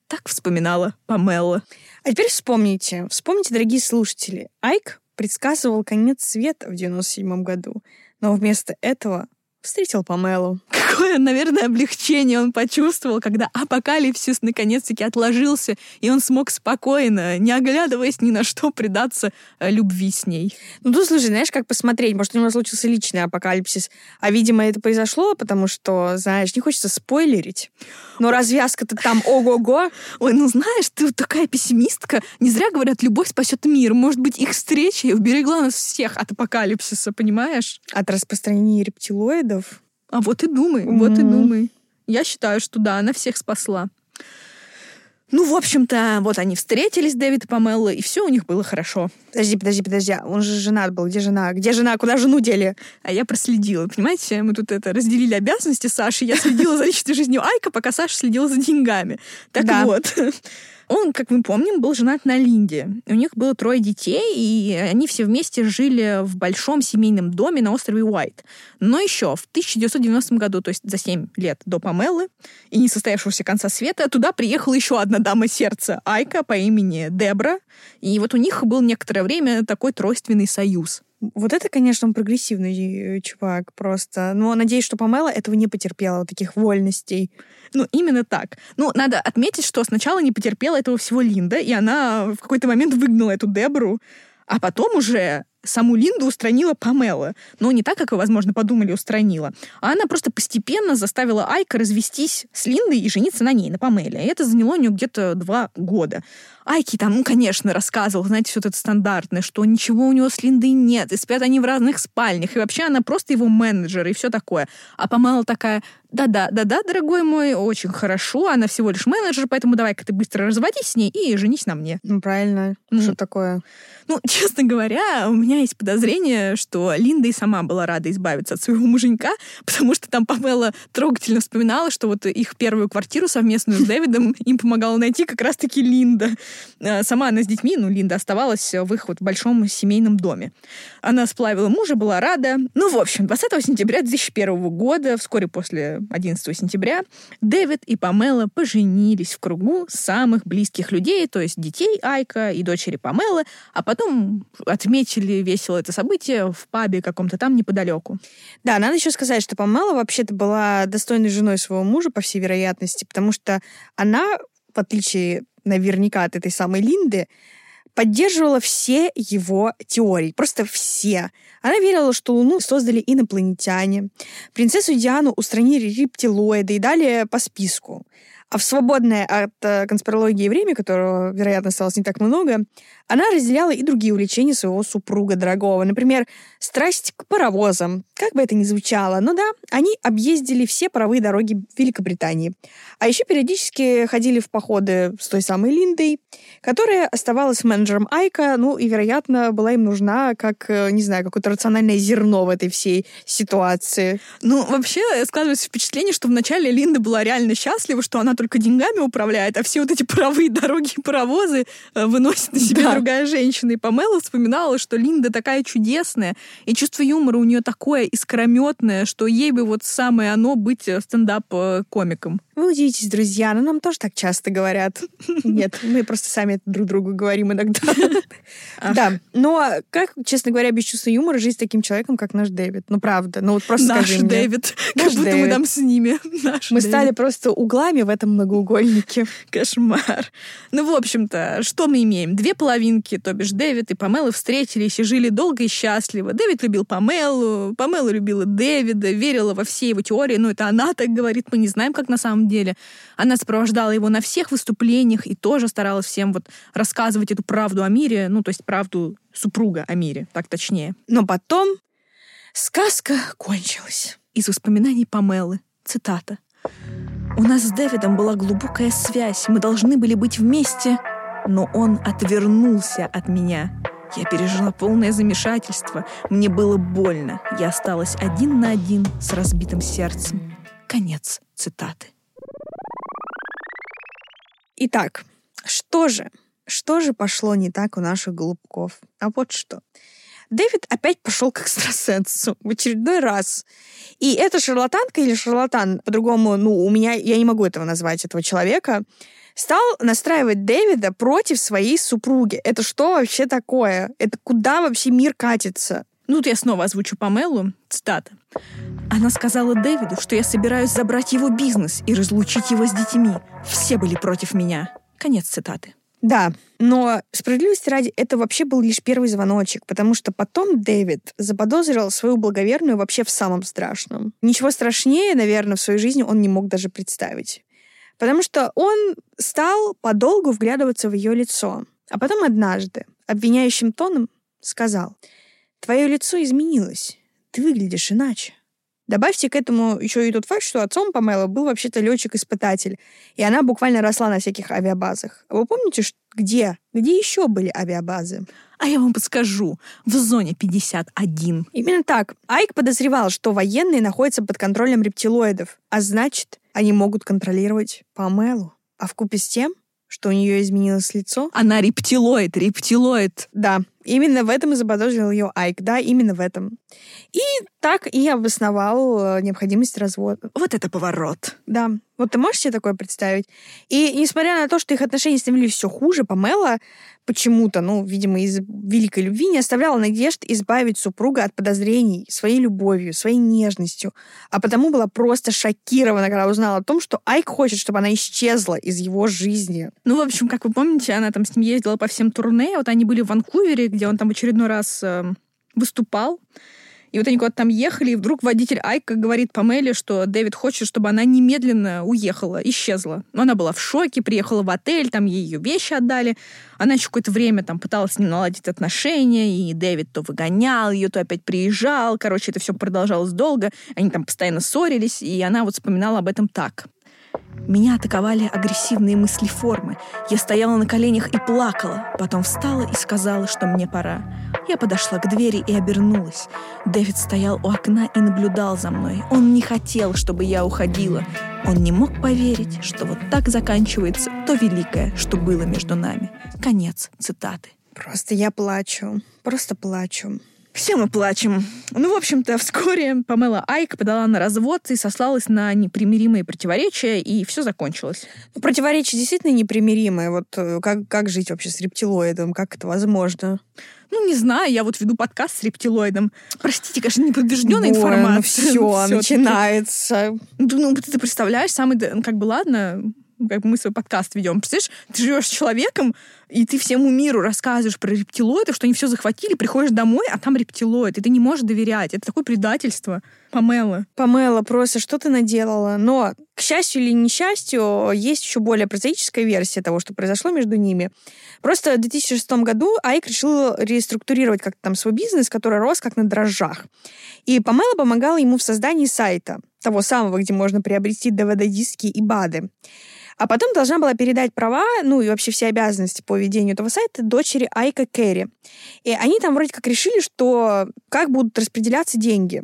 S1: Так вспоминала Памела.
S2: А теперь вспомните, вспомните, дорогие слушатели, Айк предсказывал конец света в 97 году, но вместо этого встретил Памелу.
S1: Какое, наверное, облегчение он почувствовал, когда апокалипсис наконец-таки отложился, и он смог спокойно, не оглядываясь ни на что, предаться э, любви с ней.
S2: Ну, тут, слушай, знаешь, как посмотреть? Может, у него случился личный апокалипсис, а, видимо, это произошло, потому что, знаешь, не хочется спойлерить. Но развязка-то там ого-го.
S1: Ой, ну знаешь, ты вот такая пессимистка. Не зря говорят, любовь спасет мир. Может быть, их встреча уберегла нас всех от апокалипсиса, понимаешь?
S2: От распространения рептилоидов?
S1: А вот и думай, mm-hmm. вот и думай. Я считаю, что да, она всех спасла. Ну, в общем-то, вот они встретились, Дэвид и Памелла, и все у них было хорошо.
S2: Подожди, подожди, подожди. Он же женат был. Где жена? Где жена? Куда жену дели?
S1: А я проследила. Понимаете, мы тут это разделили обязанности Саши. Я следила за личной жизнью Айка, пока Саша следила за деньгами. Так да. вот. Он, как мы помним, был женат на Линде. У них было трое детей, и они все вместе жили в большом семейном доме на острове Уайт. Но еще в 1990 году, то есть за 7 лет до Памелы и несостоявшегося конца света, туда приехала еще одна дама сердца, Айка по имени Дебра. И вот у них был некоторое время такой тройственный союз.
S2: Вот это, конечно, он прогрессивный э, чувак просто. Но надеюсь, что Памела этого не потерпела, вот таких вольностей.
S1: Ну, именно так. Ну, надо отметить, что сначала не потерпела этого всего Линда, и она в какой-то момент выгнала эту Дебру, а потом уже саму Линду устранила Памела. Но не так, как вы, возможно, подумали, устранила. А она просто постепенно заставила Айка развестись с Линдой и жениться на ней, на Памеле. И это заняло у нее где-то два года. Айки там, ну, конечно, рассказывал, знаете, все это стандартное, что ничего у него с Линдой нет, и спят они в разных спальнях, и вообще она просто его менеджер, и все такое. А Памела такая, да-да, да-да, дорогой мой, очень хорошо, она всего лишь менеджер, поэтому давай-ка ты быстро разводись с ней и женись на мне.
S2: Ну, правильно. Mm. Что такое?
S1: Ну, <laughs> честно говоря, у меня есть подозрение, что Линда и сама была рада избавиться от своего муженька, потому что там Памела трогательно вспоминала, что вот их первую квартиру совместную с Дэвидом им помогала найти как раз-таки Линда. Э, сама она с детьми, ну, Линда оставалась в их вот большом семейном доме. Она сплавила мужа, была рада. Ну, в общем, 20 сентября 2001 года, вскоре после 11 сентября, Дэвид и Памела поженились в кругу самых близких людей, то есть детей Айка и дочери Памелы, а потом отметили весело это событие в пабе каком-то там неподалеку.
S2: Да, надо еще сказать, что Памела вообще-то была достойной женой своего мужа, по всей вероятности, потому что она, в отличие наверняка от этой самой Линды, поддерживала все его теории, просто все. Она верила, что Луну создали инопланетяне, принцессу Диану устранили рептилоиды и далее по списку. А в свободное от э, конспирологии время, которого, вероятно, осталось не так много, она разделяла и другие увлечения своего супруга дорогого. Например, страсть к паровозам. Как бы это ни звучало, но да, они объездили все паровые дороги Великобритании. А еще периодически ходили в походы с той самой Линдой, которая оставалась менеджером Айка, ну и, вероятно, была им нужна как, э, не знаю, какое-то рациональное зерно в этой всей ситуации.
S1: Ну, вообще, складывается впечатление, что вначале Линда была реально счастлива, что она только деньгами управляет, а все вот эти <laughs> паровые дороги и паровозы э, выносит на себя да. Другая женщина. И Памела вспоминала, что Линда такая чудесная, и чувство юмора у нее такое искрометное, что ей бы вот самое оно быть э, стендап-комиком.
S2: Вы удивитесь, друзья, но нам тоже так часто говорят. <laughs> Нет, мы просто сами друг другу говорим иногда. <laughs> Да, но как, честно говоря, без чувства юмора жить с таким человеком, как наш Дэвид? Ну, правда. Ну, вот просто
S1: наш Дэвид. <laughs> Как будто мы там с ними.
S2: Мы стали просто углами в этом многоугольнике.
S1: Кошмар. Ну, в общем-то, что мы имеем? Две половинки, то бишь Дэвид и Памела встретились и жили долго и счастливо. Дэвид любил Памелу, Памела любила Дэвида, верила во все его теории, но это она так говорит, мы не знаем, как на самом деле. Она сопровождала его на всех выступлениях и тоже старалась всем вот рассказывать эту правду о мире, ну, то есть правду супруга о мире, так точнее.
S2: Но потом сказка кончилась.
S1: Из воспоминаний Памелы. Цитата. У нас с Дэвидом была глубокая связь, мы должны были быть вместе, но он отвернулся от меня. Я пережила полное замешательство, мне было больно, я осталась один на один с разбитым сердцем. Конец цитаты.
S2: Итак, что же? Что же пошло не так у наших голубков? А вот что. Дэвид опять пошел к экстрасенсу в очередной раз. И эта шарлатанка или шарлатан, по-другому, ну, у меня, я не могу этого назвать, этого человека, стал настраивать Дэвида против своей супруги. Это что вообще такое? Это куда вообще мир катится?
S1: Ну, тут я снова озвучу Памелу, цитата. Она сказала Дэвиду, что я собираюсь забрать его бизнес и разлучить его с детьми. Все были против меня. Конец цитаты.
S2: Да, но справедливости ради, это вообще был лишь первый звоночек, потому что потом Дэвид заподозрил свою благоверную вообще в самом страшном. Ничего страшнее, наверное, в своей жизни он не мог даже представить. Потому что он стал подолгу вглядываться в ее лицо. А потом однажды, обвиняющим тоном, сказал, «Твое лицо изменилось. Ты выглядишь иначе». Добавьте к этому еще и тот факт, что отцом Памела был вообще-то летчик-испытатель, и она буквально росла на всяких авиабазах. А вы помните, где? Где еще были авиабазы?
S1: А я вам подскажу. В зоне 51.
S2: Именно так. Айк подозревал, что военные находятся под контролем рептилоидов, а значит, они могут контролировать Памелу. А в купе с тем, что у нее изменилось лицо...
S1: Она рептилоид, рептилоид.
S2: Да, Именно в этом и заподозрил ее Айк, да, именно в этом. И так и обосновал э, необходимость развода.
S1: Вот это поворот.
S2: Да. Вот ты можешь себе такое представить? И несмотря на то, что их отношения становились все хуже, Памела почему-то, ну, видимо, из великой любви не оставляла надежд избавить супруга от подозрений своей любовью, своей нежностью, а потому была просто шокирована, когда узнала о том, что Айк хочет, чтобы она исчезла из его жизни.
S1: Ну, в общем, как вы помните, она там с ним ездила по всем турне, вот они были в Ванкувере, где он там очередной раз э, выступал. И вот они куда-то там ехали, и вдруг водитель Айка говорит Памеле, что Дэвид хочет, чтобы она немедленно уехала, исчезла. Но она была в шоке, приехала в отель, там ей ее вещи отдали. Она еще какое-то время там пыталась с ним наладить отношения, и Дэвид то выгонял ее, то опять приезжал. Короче, это все продолжалось долго. Они там постоянно ссорились, и она вот вспоминала об этом так. Меня атаковали агрессивные мысли-формы. Я стояла на коленях и плакала. Потом встала и сказала, что мне пора. Я подошла к двери и обернулась. Дэвид стоял у окна и наблюдал за мной. Он не хотел, чтобы я уходила. Он не мог поверить, что вот так заканчивается то великое, что было между нами. Конец цитаты.
S2: Просто я плачу. Просто плачу.
S1: Все мы плачем. Ну, в общем-то, вскоре Памела Айк подала на развод и сослалась на непримиримые противоречия, и все закончилось.
S2: Ну, противоречия действительно непримиримые. Вот э, как, как жить вообще с рептилоидом? Как это возможно?
S1: Ну, не знаю, я вот веду подкаст с рептилоидом. Простите, конечно, неподтвержденная информация. Ну
S2: все, начинается.
S1: Ну, ну, ты представляешь, самый, ну, как бы, ладно, как мы свой подкаст ведем. Представляешь, ты живешь с человеком, и ты всему миру рассказываешь про рептилоидов, что они все захватили, приходишь домой, а там рептилоид, и ты не можешь доверять. Это такое предательство. Памела.
S2: Памела, просто что ты наделала? Но, к счастью или несчастью, есть еще более прозаическая версия того, что произошло между ними. Просто в 2006 году Айк решил реструктурировать как-то там свой бизнес, который рос как на дрожжах. И Памела помогала ему в создании сайта, того самого, где можно приобрести DVD-диски и БАДы. А потом должна была передать права, ну и вообще все обязанности по ведению этого сайта дочери Айка Керри. И они там вроде как решили, что как будут распределяться деньги.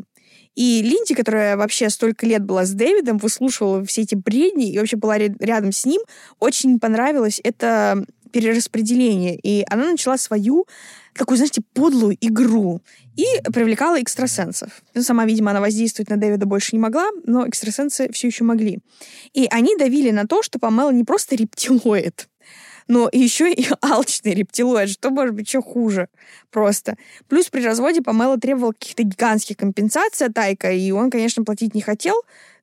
S2: И Линди, которая вообще столько лет была с Дэвидом, выслушивала все эти бредни и вообще была рядом с ним, очень понравилось это перераспределение. И она начала свою такую, знаете, подлую игру и привлекала экстрасенсов. Ну, сама, видимо, она воздействовать на Дэвида больше не могла, но экстрасенсы все еще могли. И они давили на то, что Памела не просто рептилоид, но еще и <laughs> алчный рептилоид, что может быть еще хуже просто. Плюс при разводе Памела требовал каких-то гигантских компенсаций от Айка, и он, конечно, платить не хотел,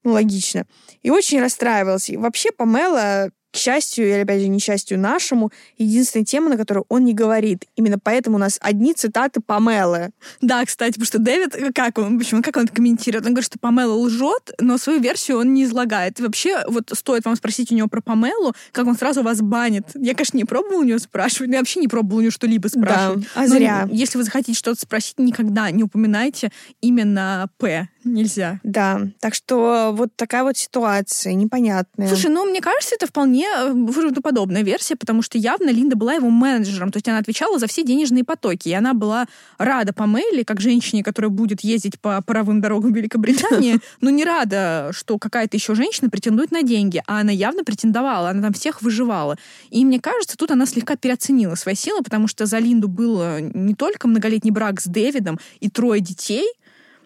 S2: ну, логично, и очень расстраивался. И вообще Памела к счастью или, опять же, несчастью нашему, единственная тема, на которую он не говорит. Именно поэтому у нас одни цитаты Памелы.
S1: Да, кстати, потому что Дэвид, как он, почему, как он это комментирует? Он говорит, что Памела лжет, но свою версию он не излагает. И вообще, вот стоит вам спросить у него про Памелу, как он сразу вас банит. Я, конечно, не пробовала у него спрашивать, но я вообще не пробовала у него что-либо спрашивать.
S2: Да, а зря.
S1: Но если вы захотите что-то спросить, никогда не упоминайте именно П. Нельзя.
S2: Да, так что вот такая вот ситуация непонятная.
S1: Слушай, ну, мне кажется, это вполне вполне подобная версия, потому что явно Линда была его менеджером, то есть она отвечала за все денежные потоки, и она была рада по Памеле, как женщине, которая будет ездить по паровым дорогам Великобритании, <laughs> но не рада, что какая-то еще женщина претендует на деньги, а она явно претендовала, она там всех выживала. И мне кажется, тут она слегка переоценила свои силы, потому что за Линду был не только многолетний брак с Дэвидом и трое детей,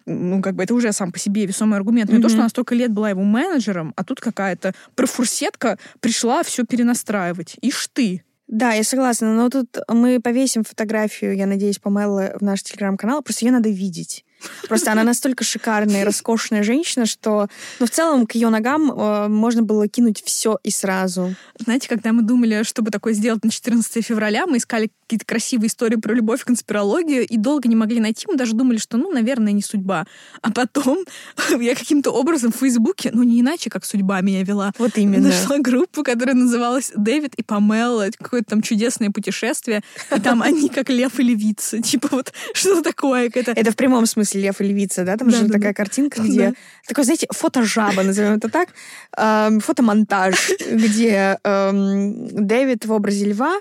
S1: ну, как бы это уже сам по себе весомый аргумент. Но mm-hmm. то, что она столько лет была его менеджером, а тут какая-то профурсетка пришла все перенастраивать. Ишь ты.
S2: Да, я согласна, но тут мы повесим фотографию, я надеюсь, Памелы в наш телеграм-канал, просто ее надо видеть. Просто она настолько шикарная и роскошная женщина, что, ну, в целом, к ее ногам э, можно было кинуть все и сразу.
S1: Знаете, когда мы думали, чтобы такое сделать на 14 февраля, мы искали какие-то красивые истории про любовь, конспирологию, и долго не могли найти. Мы даже думали, что, ну, наверное, не судьба. А потом <laughs> я каким-то образом в Фейсбуке, ну, не иначе, как судьба меня вела.
S2: Вот именно.
S1: Нашла группу, которая называлась «Дэвид и Памела». Какое-то там чудесное путешествие. И там они как лев и львица. <laughs> Типа вот что такое. Это...
S2: это в прямом смысле лев и львица, да? Там да, же да, такая да. картинка, где... Да. Такой, знаете, фотожаба, назовем это так. Эм, фотомонтаж, где эм, Дэвид в образе льва,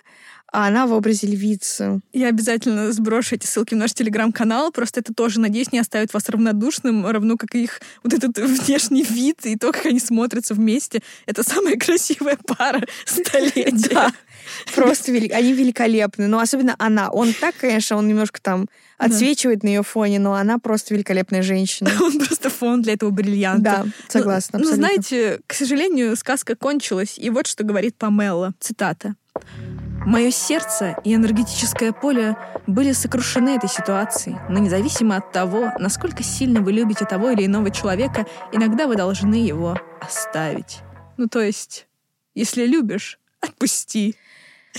S2: а она в образе львицы.
S1: Я обязательно сброшу эти ссылки в наш телеграм-канал. Просто это тоже, надеюсь, не оставит вас равнодушным, равно как и их вот этот <laughs> внешний вид и то, как они смотрятся вместе. Это самая <laughs> красивая пара столетия.
S2: Просто они великолепны. Но особенно она. Он так, конечно, он немножко там отсвечивает на ее фоне, но она просто великолепная женщина. <laughs>
S1: Он просто фон для этого бриллианта.
S2: Да, согласна.
S1: Ну, знаете, к сожалению, сказка кончилась. И вот что говорит Памела. Цитата. Мое сердце и энергетическое поле были сокрушены этой ситуацией, но независимо от того, насколько сильно вы любите того или иного человека, иногда вы должны его оставить. Ну, то есть, если любишь, отпусти.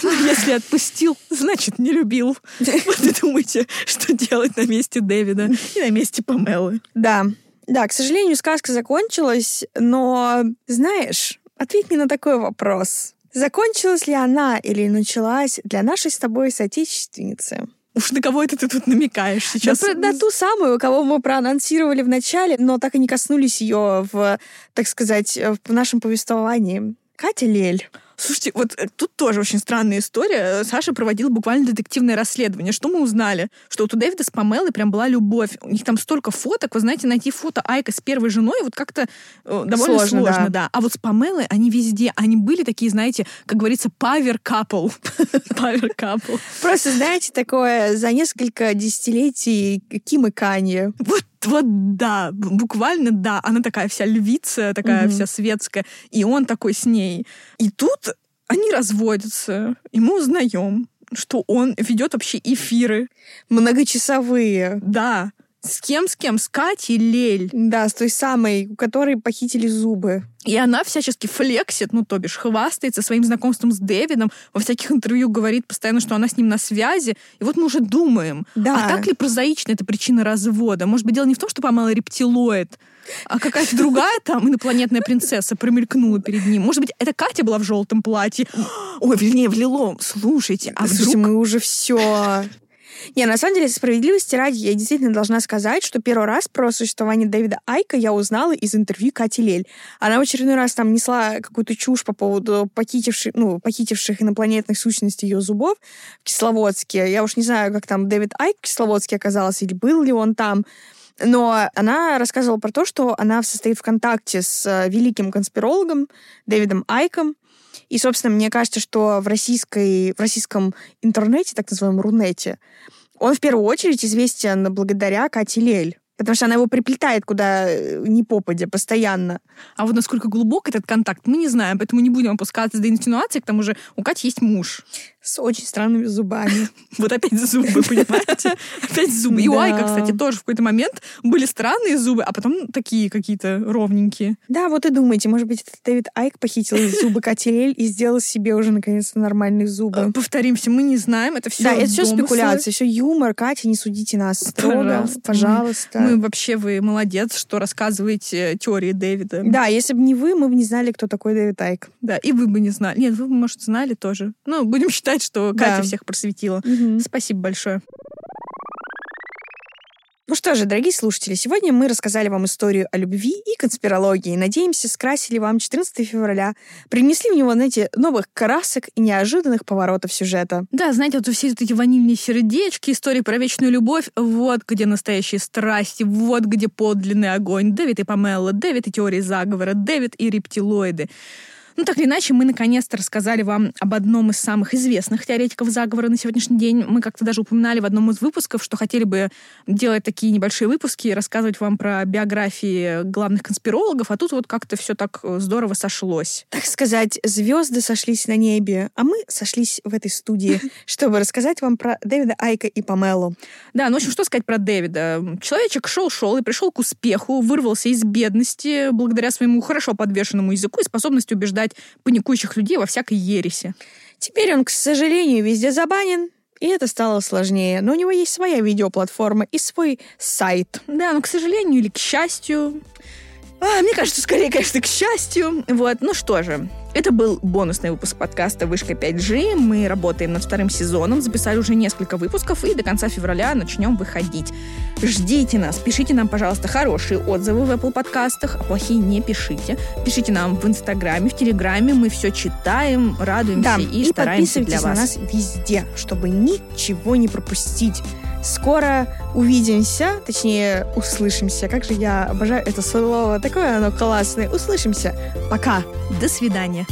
S1: Но если отпустил, значит, не любил. Вот и думайте, что делать на месте Дэвида и на месте Памелы.
S2: Да, да, к сожалению, сказка закончилась, но, знаешь, ответь мне на такой вопрос. Закончилась ли она или началась для нашей с тобой соотечественницы?
S1: Уж на кого это ты тут намекаешь сейчас?
S2: Да, на ту самую, кого мы проанонсировали в начале, но так и не коснулись ее в, так сказать, в нашем повествовании. Катя Лель.
S1: Слушайте, вот э, тут тоже очень странная история. Саша проводила буквально детективное расследование. Что мы узнали? Что вот у Дэвида с Памелой прям была любовь. У них там столько фоток. Вы знаете, найти фото Айка с первой женой вот как-то э, довольно сложно, сложно да. да. А вот с Памелой они везде. Они были такие, знаете, как говорится, power couple. <laughs> power couple.
S2: Просто, знаете, такое за несколько десятилетий Ким и Канье.
S1: Вот вот да, буквально да. Она такая вся львица, такая mm-hmm. вся светская, и он такой с ней. И тут они разводятся, и мы узнаем, что он ведет вообще эфиры.
S2: Многочасовые.
S1: Да. С кем, с кем? С Катей Лель.
S2: Да, с той самой, у которой похитили зубы.
S1: И она всячески флексит, ну, то бишь, хвастается своим знакомством с Дэвидом, во всяких интервью говорит постоянно, что она с ним на связи. И вот мы уже думаем, да. а так ли прозаична эта причина развода? Может быть, дело не в том, что Памела рептилоид, а какая-то другая там инопланетная принцесса промелькнула перед ним. Может быть, это Катя была в желтом платье? <gasps> Ой, вернее, в лилом. Слушайте, а
S2: Слушайте, вдруг... мы уже все не, на самом деле, справедливости ради, я действительно должна сказать, что первый раз про существование Дэвида Айка я узнала из интервью Кати Лель. Она в очередной раз там несла какую-то чушь по поводу похитивших, ну, похитивших инопланетных сущностей ее зубов в Кисловодске. Я уж не знаю, как там Дэвид Айк в Кисловодске оказался, или был ли он там. Но она рассказывала про то, что она состоит в контакте с э, великим конспирологом Дэвидом Айком, и, собственно, мне кажется, что в, российской, в российском интернете, так называемом Рунете, он в первую очередь известен благодаря Кате Лель. Потому что она его приплетает куда э, ни попадя, постоянно.
S1: А вот насколько глубок этот контакт, мы не знаем, поэтому не будем опускаться до инсинуации. К тому же у Кати есть муж.
S2: С очень странными зубами. <laughs>
S1: Вот опять зубы, понимаете? Опять зубы. И у Айка, кстати, тоже в какой-то момент были странные зубы, а потом такие какие-то ровненькие.
S2: Да, вот и думаете, может быть, это Дэвид Айк похитил зубы Кати и сделал себе уже наконец-то нормальные зубы.
S1: Э, повторимся, мы не знаем, это все
S2: Да, это все спекуляции, все юмор. Катя, не судите нас строго, пожалуйста.
S1: Мы вообще, вы молодец, что рассказываете теории Дэвида.
S2: Да, если бы не вы, мы бы не знали, кто такой Дэвид Айк.
S1: Да, и вы бы не знали. Нет, вы бы, может, знали тоже. Ну, будем считать, сказать, что Катя всех просветила. Угу. Спасибо большое.
S2: Ну что же, дорогие слушатели, сегодня мы рассказали вам историю о любви и конспирологии. Надеемся, скрасили вам 14 февраля, принесли в него, знаете, новых красок и неожиданных поворотов сюжета.
S1: Да, знаете, вот все вот эти ванильные сердечки, истории про вечную любовь, вот где настоящие страсти, вот где подлинный огонь. Дэвид и Памела, Дэвид и теории заговора, Дэвид и рептилоиды. Ну, так или иначе, мы наконец-то рассказали вам об одном из самых известных теоретиков заговора на сегодняшний день. Мы как-то даже упоминали в одном из выпусков, что хотели бы делать такие небольшие выпуски, рассказывать вам про биографии главных конспирологов, а тут вот как-то все так э, здорово сошлось.
S2: Так сказать, звезды сошлись на небе, а мы сошлись в этой студии, <laughs> чтобы рассказать вам про Дэвида Айка и Памелу.
S1: Да, ну, в общем, что сказать про Дэвида? Человечек шел-шел и пришел к успеху, вырвался из бедности благодаря своему хорошо подвешенному языку и способности убеждать паникующих людей во всякой ереси.
S2: Теперь он, к сожалению, везде забанен, и это стало сложнее. Но у него есть своя видеоплатформа и свой сайт.
S1: Да, но, к сожалению или к счастью, а, мне кажется, скорее, конечно, к счастью. Вот, ну что же, это был бонусный выпуск подкаста «Вышка 5G». Мы работаем над вторым сезоном, записали уже несколько выпусков, и до конца февраля начнем выходить. Ждите нас, пишите нам, пожалуйста, хорошие отзывы в Apple подкастах, а плохие не пишите. Пишите нам в Инстаграме, в Телеграме, мы все читаем, радуемся
S2: Да,
S1: и,
S2: и
S1: стараемся для вас.
S2: на нас везде, чтобы ничего не пропустить. Скоро увидимся, точнее, услышимся. Как же я обожаю это слово. Такое оно классное. Услышимся. Пока.
S1: До свидания.